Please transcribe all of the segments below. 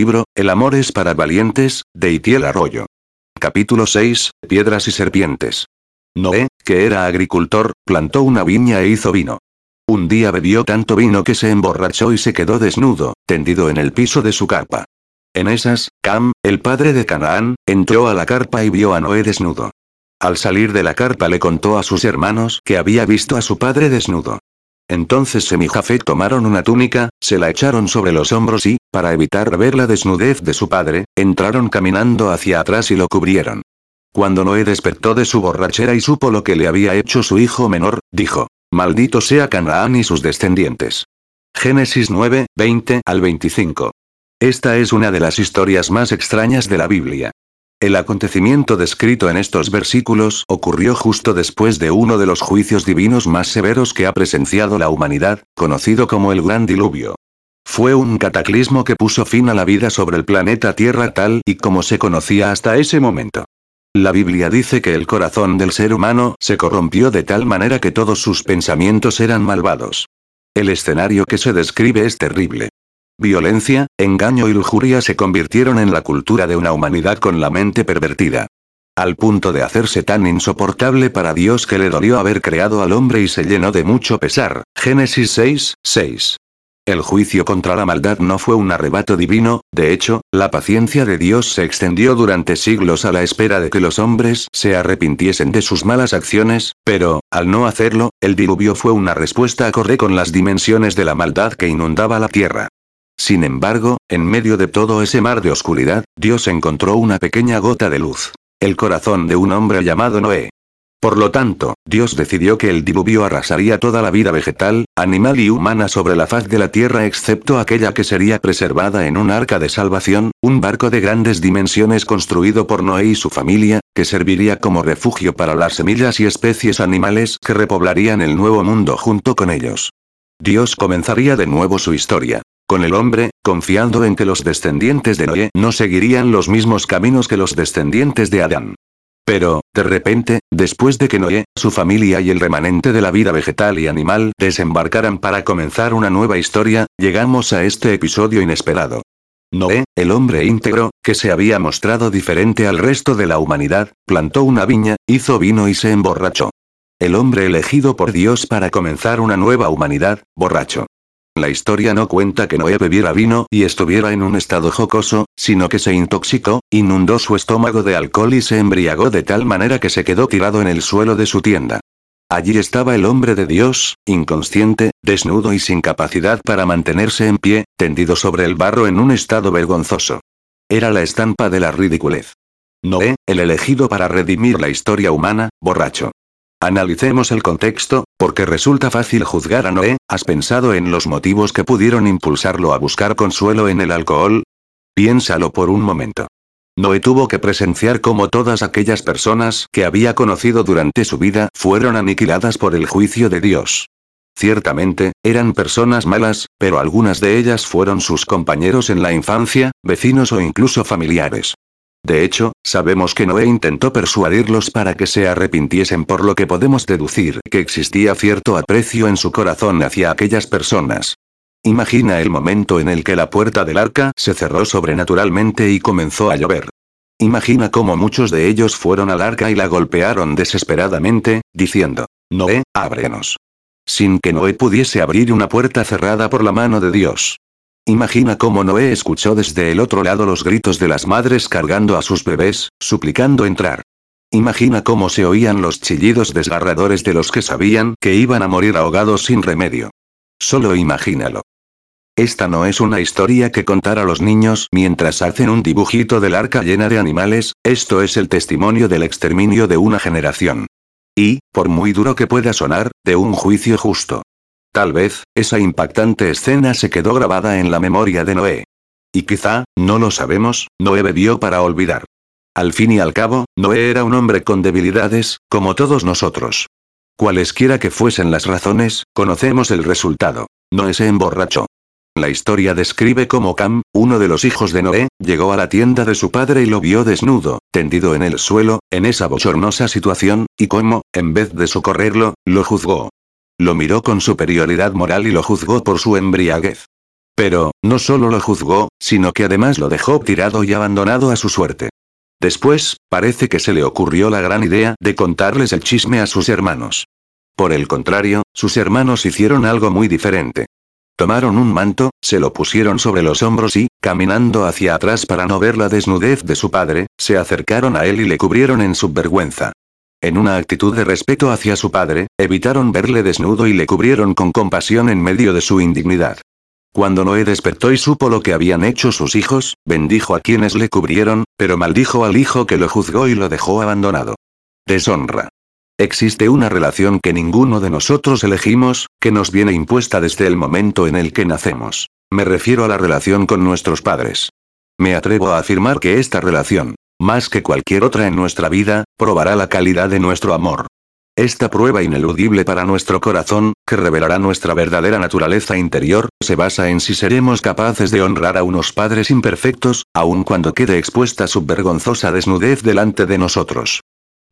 libro, El amor es para valientes, de Itiel Arroyo. Capítulo 6, Piedras y serpientes. Noé, que era agricultor, plantó una viña e hizo vino. Un día bebió tanto vino que se emborrachó y se quedó desnudo, tendido en el piso de su carpa. En esas, Cam, el padre de Canaán, entró a la carpa y vio a Noé desnudo. Al salir de la carpa le contó a sus hermanos que había visto a su padre desnudo. Entonces Sem y Jafet tomaron una túnica, se la echaron sobre los hombros y, para evitar ver la desnudez de su padre, entraron caminando hacia atrás y lo cubrieron. Cuando Noé despertó de su borrachera y supo lo que le había hecho su hijo menor, dijo, Maldito sea Canaán y sus descendientes. Génesis 9, 20 al 25. Esta es una de las historias más extrañas de la Biblia. El acontecimiento descrito en estos versículos ocurrió justo después de uno de los juicios divinos más severos que ha presenciado la humanidad, conocido como el Gran Diluvio. Fue un cataclismo que puso fin a la vida sobre el planeta Tierra tal y como se conocía hasta ese momento. La Biblia dice que el corazón del ser humano se corrompió de tal manera que todos sus pensamientos eran malvados. El escenario que se describe es terrible. Violencia, engaño y lujuria se convirtieron en la cultura de una humanidad con la mente pervertida. Al punto de hacerse tan insoportable para Dios que le dolió haber creado al hombre y se llenó de mucho pesar. Génesis 6, 6. El juicio contra la maldad no fue un arrebato divino, de hecho, la paciencia de Dios se extendió durante siglos a la espera de que los hombres se arrepintiesen de sus malas acciones, pero, al no hacerlo, el diluvio fue una respuesta acorde con las dimensiones de la maldad que inundaba la tierra. Sin embargo, en medio de todo ese mar de oscuridad, Dios encontró una pequeña gota de luz. El corazón de un hombre llamado Noé. Por lo tanto, Dios decidió que el diluvio arrasaría toda la vida vegetal, animal y humana sobre la faz de la tierra excepto aquella que sería preservada en un arca de salvación, un barco de grandes dimensiones construido por Noé y su familia, que serviría como refugio para las semillas y especies animales que repoblarían el nuevo mundo junto con ellos. Dios comenzaría de nuevo su historia con el hombre, confiando en que los descendientes de Noé no seguirían los mismos caminos que los descendientes de Adán. Pero, de repente, después de que Noé, su familia y el remanente de la vida vegetal y animal desembarcaran para comenzar una nueva historia, llegamos a este episodio inesperado. Noé, el hombre íntegro, que se había mostrado diferente al resto de la humanidad, plantó una viña, hizo vino y se emborrachó. El hombre elegido por Dios para comenzar una nueva humanidad, borracho. La historia no cuenta que Noé bebiera vino y estuviera en un estado jocoso, sino que se intoxicó, inundó su estómago de alcohol y se embriagó de tal manera que se quedó tirado en el suelo de su tienda. Allí estaba el hombre de Dios, inconsciente, desnudo y sin capacidad para mantenerse en pie, tendido sobre el barro en un estado vergonzoso. Era la estampa de la ridiculez. Noé, el elegido para redimir la historia humana, borracho. Analicemos el contexto, porque resulta fácil juzgar a Noé, ¿has pensado en los motivos que pudieron impulsarlo a buscar consuelo en el alcohol? Piénsalo por un momento. Noé tuvo que presenciar cómo todas aquellas personas que había conocido durante su vida fueron aniquiladas por el juicio de Dios. Ciertamente, eran personas malas, pero algunas de ellas fueron sus compañeros en la infancia, vecinos o incluso familiares. De hecho, sabemos que Noé intentó persuadirlos para que se arrepintiesen por lo que podemos deducir que existía cierto aprecio en su corazón hacia aquellas personas. Imagina el momento en el que la puerta del arca se cerró sobrenaturalmente y comenzó a llover. Imagina cómo muchos de ellos fueron al arca y la golpearon desesperadamente, diciendo, Noé, ábrenos. Sin que Noé pudiese abrir una puerta cerrada por la mano de Dios. Imagina cómo Noé escuchó desde el otro lado los gritos de las madres cargando a sus bebés, suplicando entrar. Imagina cómo se oían los chillidos desgarradores de los que sabían que iban a morir ahogados sin remedio. Solo imagínalo. Esta no es una historia que contar a los niños mientras hacen un dibujito del arca llena de animales, esto es el testimonio del exterminio de una generación. Y, por muy duro que pueda sonar, de un juicio justo. Tal vez, esa impactante escena se quedó grabada en la memoria de Noé. Y quizá, no lo sabemos, Noé bebió para olvidar. Al fin y al cabo, Noé era un hombre con debilidades, como todos nosotros. Cualesquiera que fuesen las razones, conocemos el resultado. Noé se emborrachó. La historia describe cómo Cam, uno de los hijos de Noé, llegó a la tienda de su padre y lo vio desnudo, tendido en el suelo, en esa bochornosa situación, y cómo, en vez de socorrerlo, lo juzgó. Lo miró con superioridad moral y lo juzgó por su embriaguez. Pero, no solo lo juzgó, sino que además lo dejó tirado y abandonado a su suerte. Después, parece que se le ocurrió la gran idea de contarles el chisme a sus hermanos. Por el contrario, sus hermanos hicieron algo muy diferente. Tomaron un manto, se lo pusieron sobre los hombros y, caminando hacia atrás para no ver la desnudez de su padre, se acercaron a él y le cubrieron en su vergüenza. En una actitud de respeto hacia su padre, evitaron verle desnudo y le cubrieron con compasión en medio de su indignidad. Cuando Noé despertó y supo lo que habían hecho sus hijos, bendijo a quienes le cubrieron, pero maldijo al hijo que lo juzgó y lo dejó abandonado. Deshonra. Existe una relación que ninguno de nosotros elegimos, que nos viene impuesta desde el momento en el que nacemos. Me refiero a la relación con nuestros padres. Me atrevo a afirmar que esta relación, más que cualquier otra en nuestra vida, probará la calidad de nuestro amor. Esta prueba ineludible para nuestro corazón, que revelará nuestra verdadera naturaleza interior, se basa en si seremos capaces de honrar a unos padres imperfectos, aun cuando quede expuesta su vergonzosa desnudez delante de nosotros.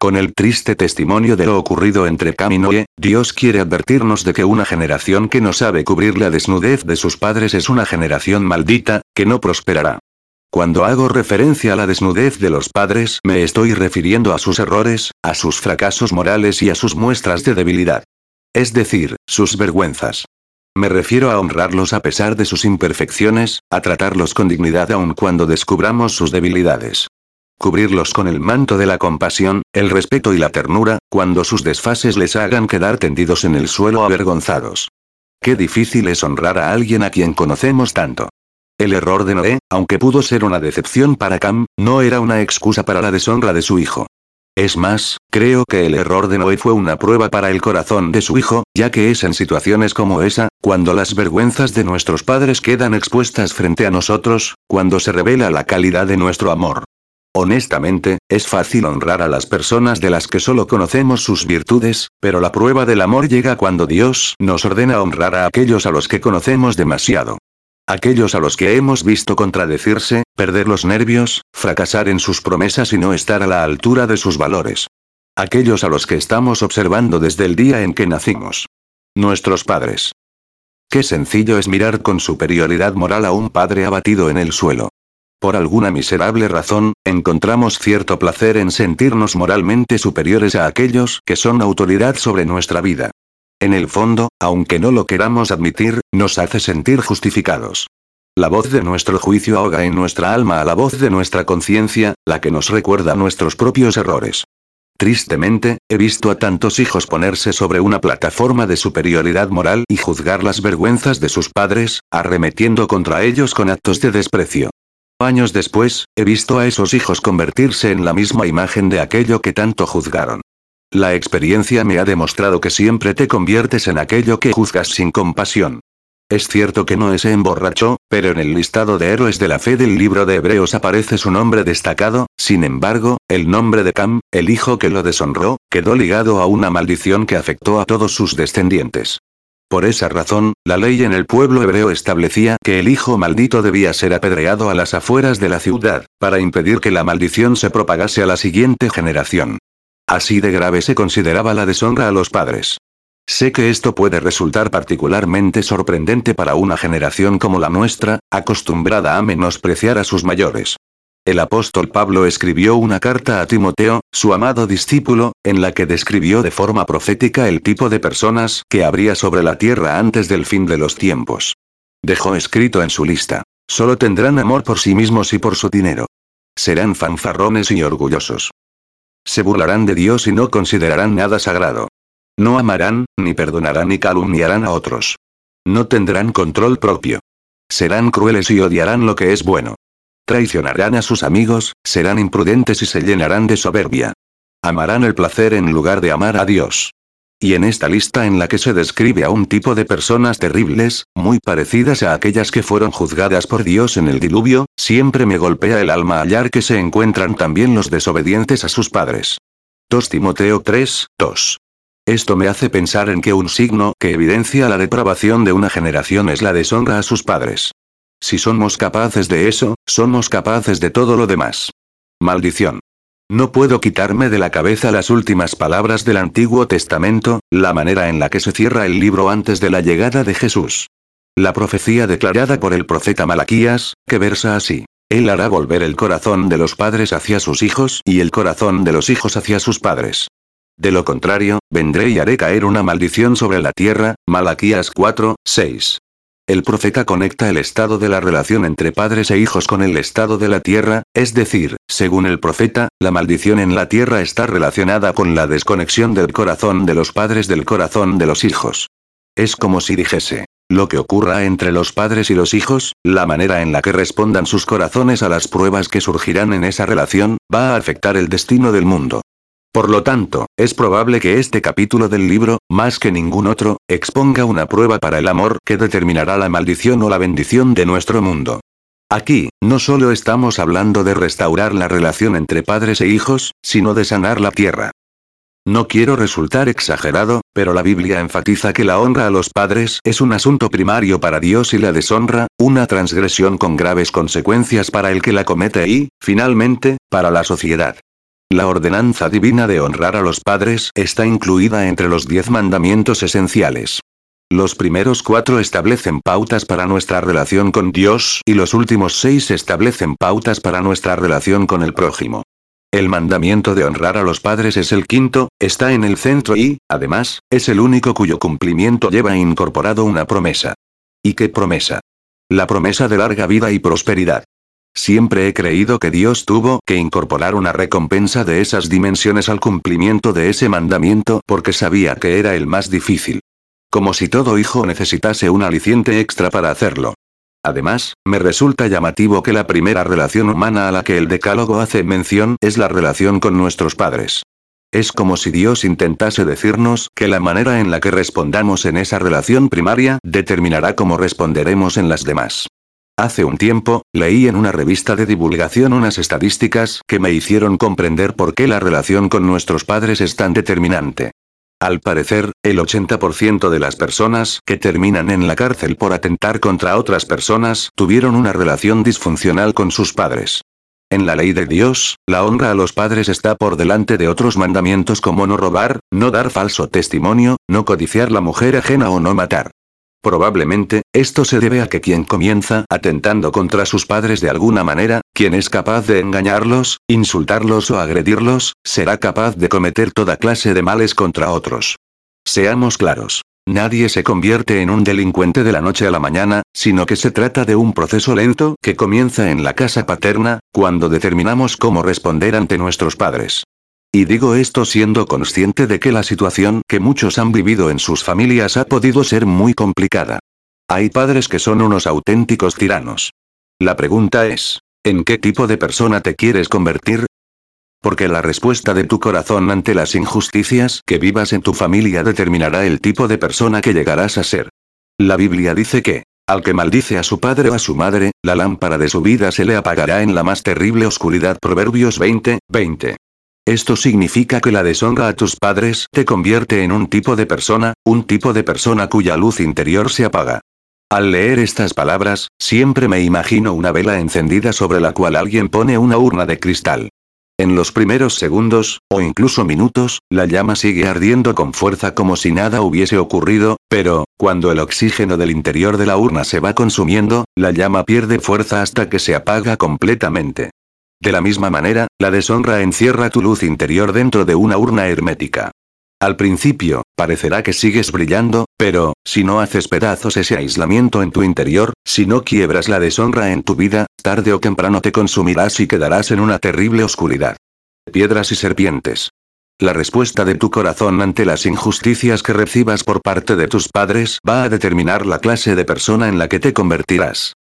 Con el triste testimonio de lo ocurrido entre Cam y Dios quiere advertirnos de que una generación que no sabe cubrir la desnudez de sus padres es una generación maldita, que no prosperará. Cuando hago referencia a la desnudez de los padres, me estoy refiriendo a sus errores, a sus fracasos morales y a sus muestras de debilidad. Es decir, sus vergüenzas. Me refiero a honrarlos a pesar de sus imperfecciones, a tratarlos con dignidad aun cuando descubramos sus debilidades cubrirlos con el manto de la compasión, el respeto y la ternura, cuando sus desfases les hagan quedar tendidos en el suelo avergonzados. Qué difícil es honrar a alguien a quien conocemos tanto. El error de Noé, aunque pudo ser una decepción para Cam, no era una excusa para la deshonra de su hijo. Es más, creo que el error de Noé fue una prueba para el corazón de su hijo, ya que es en situaciones como esa, cuando las vergüenzas de nuestros padres quedan expuestas frente a nosotros, cuando se revela la calidad de nuestro amor. Honestamente, es fácil honrar a las personas de las que solo conocemos sus virtudes, pero la prueba del amor llega cuando Dios nos ordena honrar a aquellos a los que conocemos demasiado. Aquellos a los que hemos visto contradecirse, perder los nervios, fracasar en sus promesas y no estar a la altura de sus valores. Aquellos a los que estamos observando desde el día en que nacimos. Nuestros padres. Qué sencillo es mirar con superioridad moral a un padre abatido en el suelo. Por alguna miserable razón, encontramos cierto placer en sentirnos moralmente superiores a aquellos que son autoridad sobre nuestra vida. En el fondo, aunque no lo queramos admitir, nos hace sentir justificados. La voz de nuestro juicio ahoga en nuestra alma a la voz de nuestra conciencia, la que nos recuerda nuestros propios errores. Tristemente, he visto a tantos hijos ponerse sobre una plataforma de superioridad moral y juzgar las vergüenzas de sus padres, arremetiendo contra ellos con actos de desprecio. Años después, he visto a esos hijos convertirse en la misma imagen de aquello que tanto juzgaron. La experiencia me ha demostrado que siempre te conviertes en aquello que juzgas sin compasión. Es cierto que no se emborrachó, pero en el listado de héroes de la fe del libro de Hebreos aparece su nombre destacado, sin embargo, el nombre de Cam, el hijo que lo deshonró, quedó ligado a una maldición que afectó a todos sus descendientes. Por esa razón, la ley en el pueblo hebreo establecía que el hijo maldito debía ser apedreado a las afueras de la ciudad, para impedir que la maldición se propagase a la siguiente generación. Así de grave se consideraba la deshonra a los padres. Sé que esto puede resultar particularmente sorprendente para una generación como la nuestra, acostumbrada a menospreciar a sus mayores. El apóstol Pablo escribió una carta a Timoteo, su amado discípulo, en la que describió de forma profética el tipo de personas que habría sobre la tierra antes del fin de los tiempos. Dejó escrito en su lista, solo tendrán amor por sí mismos y por su dinero. Serán fanfarrones y orgullosos. Se burlarán de Dios y no considerarán nada sagrado. No amarán, ni perdonarán ni calumniarán a otros. No tendrán control propio. Serán crueles y odiarán lo que es bueno. Traicionarán a sus amigos, serán imprudentes y se llenarán de soberbia. Amarán el placer en lugar de amar a Dios. Y en esta lista en la que se describe a un tipo de personas terribles, muy parecidas a aquellas que fueron juzgadas por Dios en el diluvio, siempre me golpea el alma hallar que se encuentran también los desobedientes a sus padres. 2 Timoteo 3, 2. Esto me hace pensar en que un signo que evidencia la depravación de una generación es la deshonra a sus padres. Si somos capaces de eso, somos capaces de todo lo demás. Maldición. No puedo quitarme de la cabeza las últimas palabras del Antiguo Testamento, la manera en la que se cierra el libro antes de la llegada de Jesús. La profecía declarada por el profeta Malaquías, que versa así. Él hará volver el corazón de los padres hacia sus hijos y el corazón de los hijos hacia sus padres. De lo contrario, vendré y haré caer una maldición sobre la tierra. Malaquías 4, 6. El profeta conecta el estado de la relación entre padres e hijos con el estado de la tierra, es decir, según el profeta, la maldición en la tierra está relacionada con la desconexión del corazón de los padres del corazón de los hijos. Es como si dijese, lo que ocurra entre los padres y los hijos, la manera en la que respondan sus corazones a las pruebas que surgirán en esa relación, va a afectar el destino del mundo. Por lo tanto, es probable que este capítulo del libro, más que ningún otro, exponga una prueba para el amor que determinará la maldición o la bendición de nuestro mundo. Aquí, no solo estamos hablando de restaurar la relación entre padres e hijos, sino de sanar la tierra. No quiero resultar exagerado, pero la Biblia enfatiza que la honra a los padres es un asunto primario para Dios y la deshonra, una transgresión con graves consecuencias para el que la comete y, finalmente, para la sociedad. La ordenanza divina de honrar a los padres está incluida entre los diez mandamientos esenciales. Los primeros cuatro establecen pautas para nuestra relación con Dios y los últimos seis establecen pautas para nuestra relación con el prójimo. El mandamiento de honrar a los padres es el quinto, está en el centro y, además, es el único cuyo cumplimiento lleva incorporado una promesa. ¿Y qué promesa? La promesa de larga vida y prosperidad. Siempre he creído que Dios tuvo que incorporar una recompensa de esas dimensiones al cumplimiento de ese mandamiento porque sabía que era el más difícil. Como si todo hijo necesitase un aliciente extra para hacerlo. Además, me resulta llamativo que la primera relación humana a la que el Decálogo hace mención es la relación con nuestros padres. Es como si Dios intentase decirnos que la manera en la que respondamos en esa relación primaria determinará cómo responderemos en las demás. Hace un tiempo, leí en una revista de divulgación unas estadísticas que me hicieron comprender por qué la relación con nuestros padres es tan determinante. Al parecer, el 80% de las personas que terminan en la cárcel por atentar contra otras personas tuvieron una relación disfuncional con sus padres. En la ley de Dios, la honra a los padres está por delante de otros mandamientos como no robar, no dar falso testimonio, no codiciar la mujer ajena o no matar. Probablemente, esto se debe a que quien comienza atentando contra sus padres de alguna manera, quien es capaz de engañarlos, insultarlos o agredirlos, será capaz de cometer toda clase de males contra otros. Seamos claros. Nadie se convierte en un delincuente de la noche a la mañana, sino que se trata de un proceso lento que comienza en la casa paterna, cuando determinamos cómo responder ante nuestros padres. Y digo esto siendo consciente de que la situación que muchos han vivido en sus familias ha podido ser muy complicada. Hay padres que son unos auténticos tiranos. La pregunta es, ¿en qué tipo de persona te quieres convertir? Porque la respuesta de tu corazón ante las injusticias que vivas en tu familia determinará el tipo de persona que llegarás a ser. La Biblia dice que, al que maldice a su padre o a su madre, la lámpara de su vida se le apagará en la más terrible oscuridad. Proverbios 20, 20. Esto significa que la deshonra a tus padres te convierte en un tipo de persona, un tipo de persona cuya luz interior se apaga. Al leer estas palabras, siempre me imagino una vela encendida sobre la cual alguien pone una urna de cristal. En los primeros segundos, o incluso minutos, la llama sigue ardiendo con fuerza como si nada hubiese ocurrido, pero, cuando el oxígeno del interior de la urna se va consumiendo, la llama pierde fuerza hasta que se apaga completamente. De la misma manera, la deshonra encierra tu luz interior dentro de una urna hermética. Al principio, parecerá que sigues brillando, pero, si no haces pedazos ese aislamiento en tu interior, si no quiebras la deshonra en tu vida, tarde o temprano te consumirás y quedarás en una terrible oscuridad. Piedras y serpientes. La respuesta de tu corazón ante las injusticias que recibas por parte de tus padres va a determinar la clase de persona en la que te convertirás.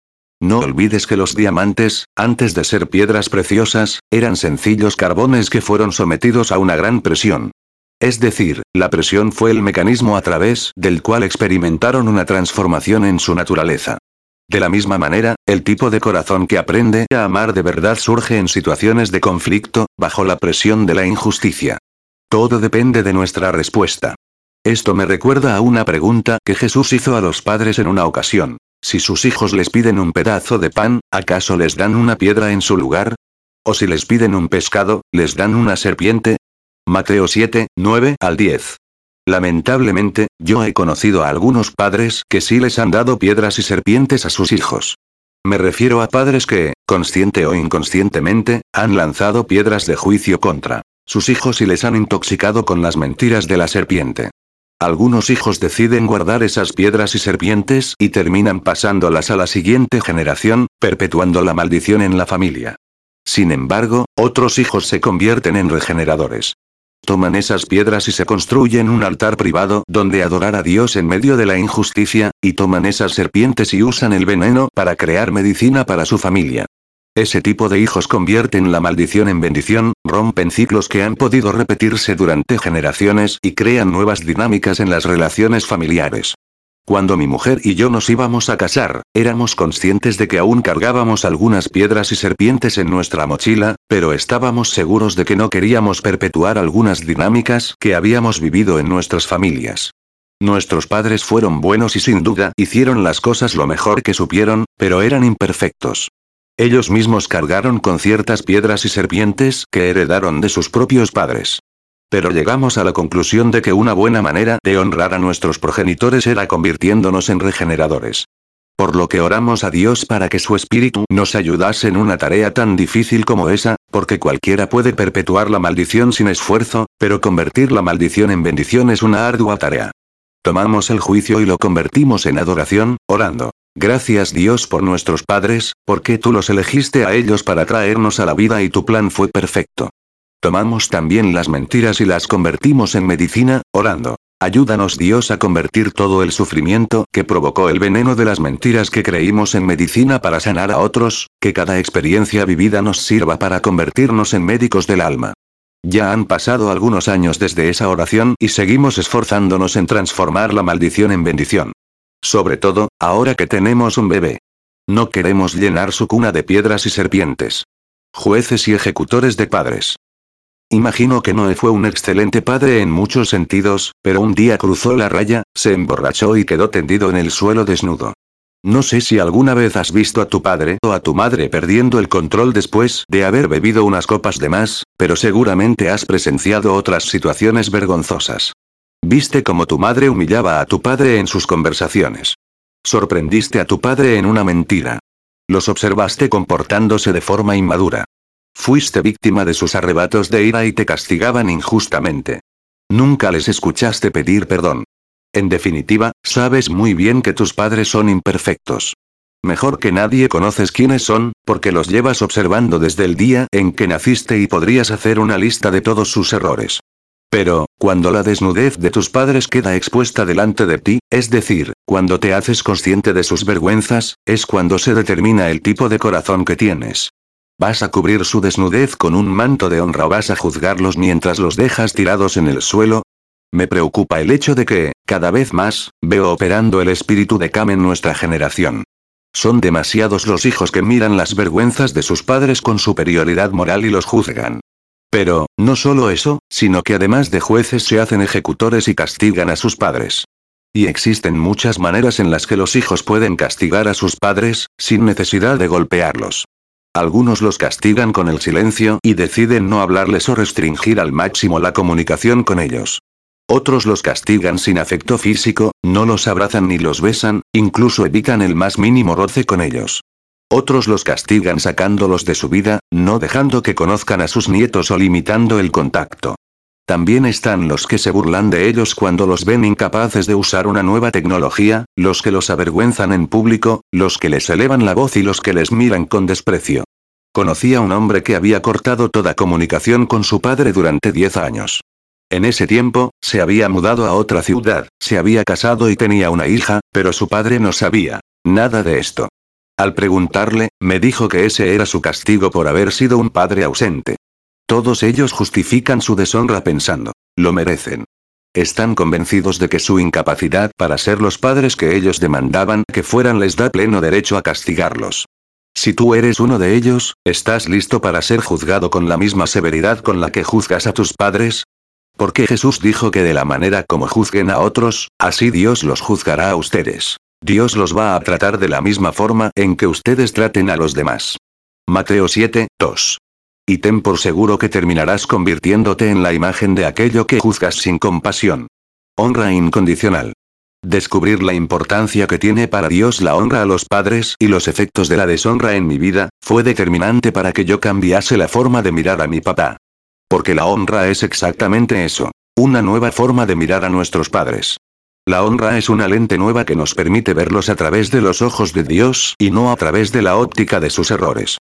No olvides que los diamantes, antes de ser piedras preciosas, eran sencillos carbones que fueron sometidos a una gran presión. Es decir, la presión fue el mecanismo a través del cual experimentaron una transformación en su naturaleza. De la misma manera, el tipo de corazón que aprende a amar de verdad surge en situaciones de conflicto, bajo la presión de la injusticia. Todo depende de nuestra respuesta. Esto me recuerda a una pregunta que Jesús hizo a los padres en una ocasión. Si sus hijos les piden un pedazo de pan, ¿acaso les dan una piedra en su lugar? ¿O si les piden un pescado, les dan una serpiente? Mateo 7, 9 al 10. Lamentablemente, yo he conocido a algunos padres que sí les han dado piedras y serpientes a sus hijos. Me refiero a padres que, consciente o inconscientemente, han lanzado piedras de juicio contra sus hijos y les han intoxicado con las mentiras de la serpiente. Algunos hijos deciden guardar esas piedras y serpientes y terminan pasándolas a la siguiente generación, perpetuando la maldición en la familia. Sin embargo, otros hijos se convierten en regeneradores. Toman esas piedras y se construyen un altar privado donde adorar a Dios en medio de la injusticia, y toman esas serpientes y usan el veneno para crear medicina para su familia. Ese tipo de hijos convierten la maldición en bendición, rompen ciclos que han podido repetirse durante generaciones y crean nuevas dinámicas en las relaciones familiares. Cuando mi mujer y yo nos íbamos a casar, éramos conscientes de que aún cargábamos algunas piedras y serpientes en nuestra mochila, pero estábamos seguros de que no queríamos perpetuar algunas dinámicas que habíamos vivido en nuestras familias. Nuestros padres fueron buenos y sin duda hicieron las cosas lo mejor que supieron, pero eran imperfectos. Ellos mismos cargaron con ciertas piedras y serpientes que heredaron de sus propios padres. Pero llegamos a la conclusión de que una buena manera de honrar a nuestros progenitores era convirtiéndonos en regeneradores. Por lo que oramos a Dios para que su espíritu nos ayudase en una tarea tan difícil como esa, porque cualquiera puede perpetuar la maldición sin esfuerzo, pero convertir la maldición en bendición es una ardua tarea. Tomamos el juicio y lo convertimos en adoración, orando. Gracias Dios por nuestros padres, porque tú los elegiste a ellos para traernos a la vida y tu plan fue perfecto. Tomamos también las mentiras y las convertimos en medicina, orando. Ayúdanos Dios a convertir todo el sufrimiento que provocó el veneno de las mentiras que creímos en medicina para sanar a otros, que cada experiencia vivida nos sirva para convertirnos en médicos del alma. Ya han pasado algunos años desde esa oración y seguimos esforzándonos en transformar la maldición en bendición. Sobre todo, ahora que tenemos un bebé. No queremos llenar su cuna de piedras y serpientes. Jueces y ejecutores de padres. Imagino que Noé fue un excelente padre en muchos sentidos, pero un día cruzó la raya, se emborrachó y quedó tendido en el suelo desnudo. No sé si alguna vez has visto a tu padre o a tu madre perdiendo el control después de haber bebido unas copas de más, pero seguramente has presenciado otras situaciones vergonzosas. Viste cómo tu madre humillaba a tu padre en sus conversaciones. Sorprendiste a tu padre en una mentira. Los observaste comportándose de forma inmadura. Fuiste víctima de sus arrebatos de ira y te castigaban injustamente. Nunca les escuchaste pedir perdón. En definitiva, sabes muy bien que tus padres son imperfectos. Mejor que nadie conoces quiénes son, porque los llevas observando desde el día en que naciste y podrías hacer una lista de todos sus errores. Pero, cuando la desnudez de tus padres queda expuesta delante de ti, es decir, cuando te haces consciente de sus vergüenzas, es cuando se determina el tipo de corazón que tienes. ¿Vas a cubrir su desnudez con un manto de honra o vas a juzgarlos mientras los dejas tirados en el suelo? Me preocupa el hecho de que, cada vez más, veo operando el espíritu de Cam en nuestra generación. Son demasiados los hijos que miran las vergüenzas de sus padres con superioridad moral y los juzgan. Pero, no solo eso, sino que además de jueces se hacen ejecutores y castigan a sus padres. Y existen muchas maneras en las que los hijos pueden castigar a sus padres, sin necesidad de golpearlos. Algunos los castigan con el silencio y deciden no hablarles o restringir al máximo la comunicación con ellos. Otros los castigan sin afecto físico, no los abrazan ni los besan, incluso evitan el más mínimo roce con ellos. Otros los castigan sacándolos de su vida, no dejando que conozcan a sus nietos o limitando el contacto. También están los que se burlan de ellos cuando los ven incapaces de usar una nueva tecnología, los que los avergüenzan en público, los que les elevan la voz y los que les miran con desprecio. Conocí a un hombre que había cortado toda comunicación con su padre durante 10 años. En ese tiempo, se había mudado a otra ciudad, se había casado y tenía una hija, pero su padre no sabía nada de esto. Al preguntarle, me dijo que ese era su castigo por haber sido un padre ausente. Todos ellos justifican su deshonra pensando, lo merecen. Están convencidos de que su incapacidad para ser los padres que ellos demandaban que fueran les da pleno derecho a castigarlos. Si tú eres uno de ellos, ¿estás listo para ser juzgado con la misma severidad con la que juzgas a tus padres? Porque Jesús dijo que de la manera como juzguen a otros, así Dios los juzgará a ustedes. Dios los va a tratar de la misma forma en que ustedes traten a los demás. Mateo 7, 2. Y ten por seguro que terminarás convirtiéndote en la imagen de aquello que juzgas sin compasión. Honra incondicional. Descubrir la importancia que tiene para Dios la honra a los padres y los efectos de la deshonra en mi vida, fue determinante para que yo cambiase la forma de mirar a mi papá. Porque la honra es exactamente eso. Una nueva forma de mirar a nuestros padres. La honra es una lente nueva que nos permite verlos a través de los ojos de Dios y no a través de la óptica de sus errores.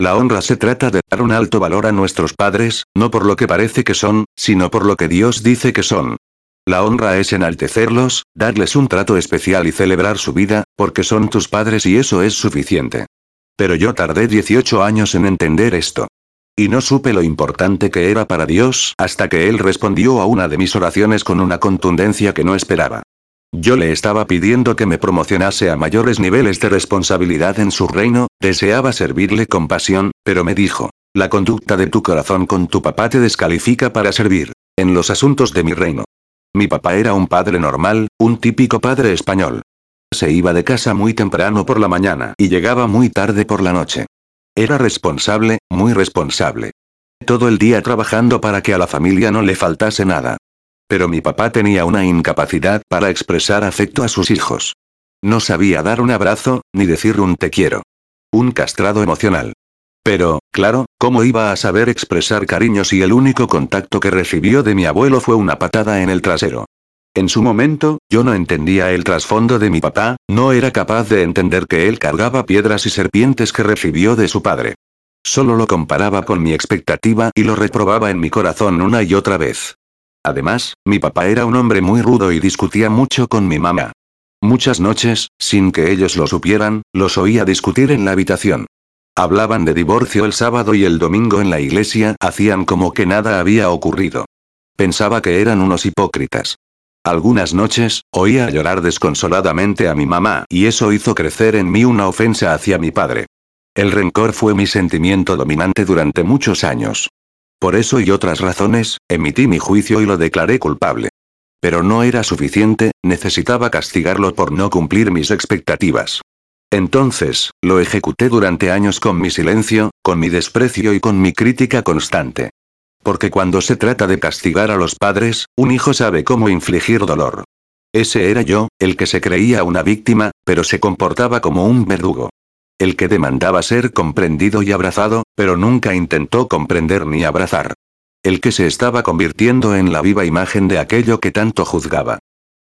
La honra se trata de dar un alto valor a nuestros padres, no por lo que parece que son, sino por lo que Dios dice que son. La honra es enaltecerlos, darles un trato especial y celebrar su vida, porque son tus padres y eso es suficiente. Pero yo tardé 18 años en entender esto. Y no supe lo importante que era para Dios hasta que Él respondió a una de mis oraciones con una contundencia que no esperaba. Yo le estaba pidiendo que me promocionase a mayores niveles de responsabilidad en su reino, deseaba servirle con pasión, pero me dijo, la conducta de tu corazón con tu papá te descalifica para servir en los asuntos de mi reino. Mi papá era un padre normal, un típico padre español. Se iba de casa muy temprano por la mañana y llegaba muy tarde por la noche. Era responsable, muy responsable. Todo el día trabajando para que a la familia no le faltase nada. Pero mi papá tenía una incapacidad para expresar afecto a sus hijos. No sabía dar un abrazo, ni decir un te quiero. Un castrado emocional. Pero, claro, ¿cómo iba a saber expresar cariño si el único contacto que recibió de mi abuelo fue una patada en el trasero? En su momento, yo no entendía el trasfondo de mi papá, no era capaz de entender que él cargaba piedras y serpientes que recibió de su padre. Solo lo comparaba con mi expectativa y lo reprobaba en mi corazón una y otra vez. Además, mi papá era un hombre muy rudo y discutía mucho con mi mamá. Muchas noches, sin que ellos lo supieran, los oía discutir en la habitación. Hablaban de divorcio el sábado y el domingo en la iglesia, hacían como que nada había ocurrido. Pensaba que eran unos hipócritas. Algunas noches, oía llorar desconsoladamente a mi mamá, y eso hizo crecer en mí una ofensa hacia mi padre. El rencor fue mi sentimiento dominante durante muchos años. Por eso y otras razones, emití mi juicio y lo declaré culpable. Pero no era suficiente, necesitaba castigarlo por no cumplir mis expectativas. Entonces, lo ejecuté durante años con mi silencio, con mi desprecio y con mi crítica constante. Porque cuando se trata de castigar a los padres, un hijo sabe cómo infligir dolor. Ese era yo, el que se creía una víctima, pero se comportaba como un verdugo. El que demandaba ser comprendido y abrazado, pero nunca intentó comprender ni abrazar. El que se estaba convirtiendo en la viva imagen de aquello que tanto juzgaba.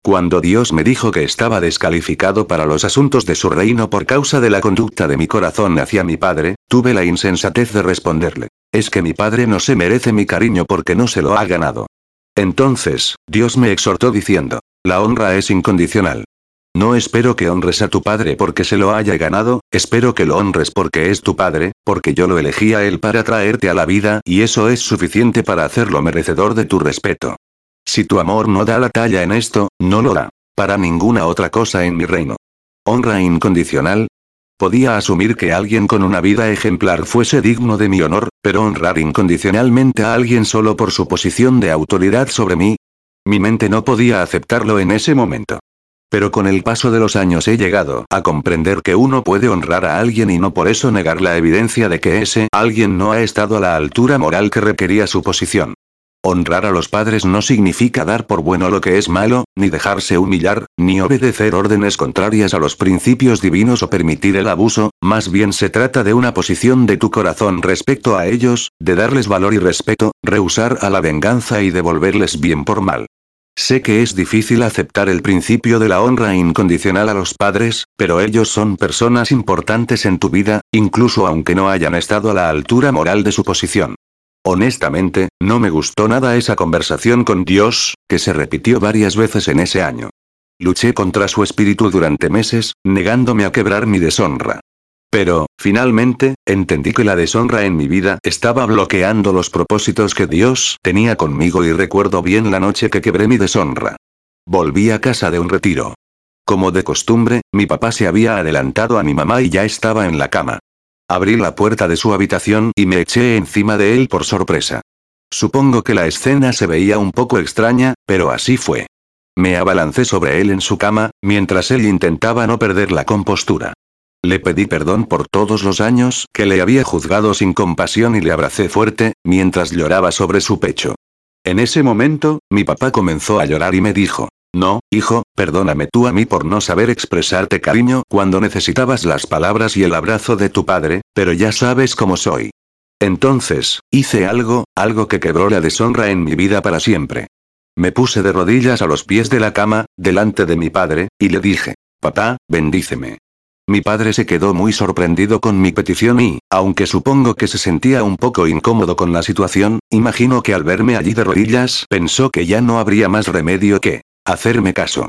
Cuando Dios me dijo que estaba descalificado para los asuntos de su reino por causa de la conducta de mi corazón hacia mi padre, tuve la insensatez de responderle. Es que mi padre no se merece mi cariño porque no se lo ha ganado. Entonces, Dios me exhortó diciendo, la honra es incondicional. No espero que honres a tu padre porque se lo haya ganado, espero que lo honres porque es tu padre, porque yo lo elegí a él para traerte a la vida y eso es suficiente para hacerlo merecedor de tu respeto. Si tu amor no da la talla en esto, no lo da. Para ninguna otra cosa en mi reino. Honra incondicional. Podía asumir que alguien con una vida ejemplar fuese digno de mi honor, pero honrar incondicionalmente a alguien solo por su posición de autoridad sobre mí. Mi mente no podía aceptarlo en ese momento. Pero con el paso de los años he llegado a comprender que uno puede honrar a alguien y no por eso negar la evidencia de que ese alguien no ha estado a la altura moral que requería su posición. Honrar a los padres no significa dar por bueno lo que es malo, ni dejarse humillar, ni obedecer órdenes contrarias a los principios divinos o permitir el abuso, más bien se trata de una posición de tu corazón respecto a ellos, de darles valor y respeto, rehusar a la venganza y devolverles bien por mal. Sé que es difícil aceptar el principio de la honra incondicional a los padres, pero ellos son personas importantes en tu vida, incluso aunque no hayan estado a la altura moral de su posición. Honestamente, no me gustó nada esa conversación con Dios, que se repitió varias veces en ese año. Luché contra su espíritu durante meses, negándome a quebrar mi deshonra. Pero, finalmente, entendí que la deshonra en mi vida estaba bloqueando los propósitos que Dios tenía conmigo y recuerdo bien la noche que quebré mi deshonra. Volví a casa de un retiro. Como de costumbre, mi papá se había adelantado a mi mamá y ya estaba en la cama. Abrí la puerta de su habitación y me eché encima de él por sorpresa. Supongo que la escena se veía un poco extraña, pero así fue. Me abalancé sobre él en su cama, mientras él intentaba no perder la compostura. Le pedí perdón por todos los años que le había juzgado sin compasión y le abracé fuerte, mientras lloraba sobre su pecho. En ese momento, mi papá comenzó a llorar y me dijo, no, hijo, perdóname tú a mí por no saber expresarte cariño cuando necesitabas las palabras y el abrazo de tu padre, pero ya sabes cómo soy. Entonces, hice algo, algo que quebró la deshonra en mi vida para siempre. Me puse de rodillas a los pies de la cama, delante de mi padre, y le dije, Papá, bendíceme. Mi padre se quedó muy sorprendido con mi petición y, aunque supongo que se sentía un poco incómodo con la situación, imagino que al verme allí de rodillas pensó que ya no habría más remedio que hacerme caso.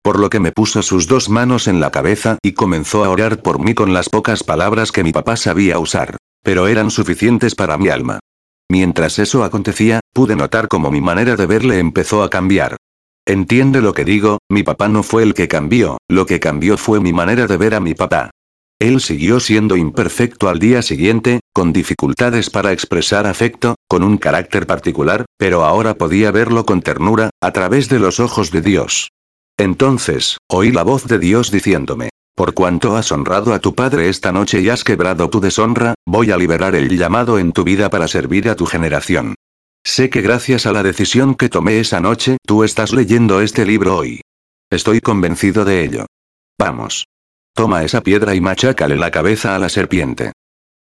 Por lo que me puso sus dos manos en la cabeza y comenzó a orar por mí con las pocas palabras que mi papá sabía usar. Pero eran suficientes para mi alma. Mientras eso acontecía, pude notar cómo mi manera de verle empezó a cambiar. Entiende lo que digo, mi papá no fue el que cambió, lo que cambió fue mi manera de ver a mi papá. Él siguió siendo imperfecto al día siguiente, con dificultades para expresar afecto, con un carácter particular, pero ahora podía verlo con ternura, a través de los ojos de Dios. Entonces, oí la voz de Dios diciéndome, por cuanto has honrado a tu padre esta noche y has quebrado tu deshonra, voy a liberar el llamado en tu vida para servir a tu generación. Sé que gracias a la decisión que tomé esa noche, tú estás leyendo este libro hoy. Estoy convencido de ello. Vamos. Toma esa piedra y machácale la cabeza a la serpiente.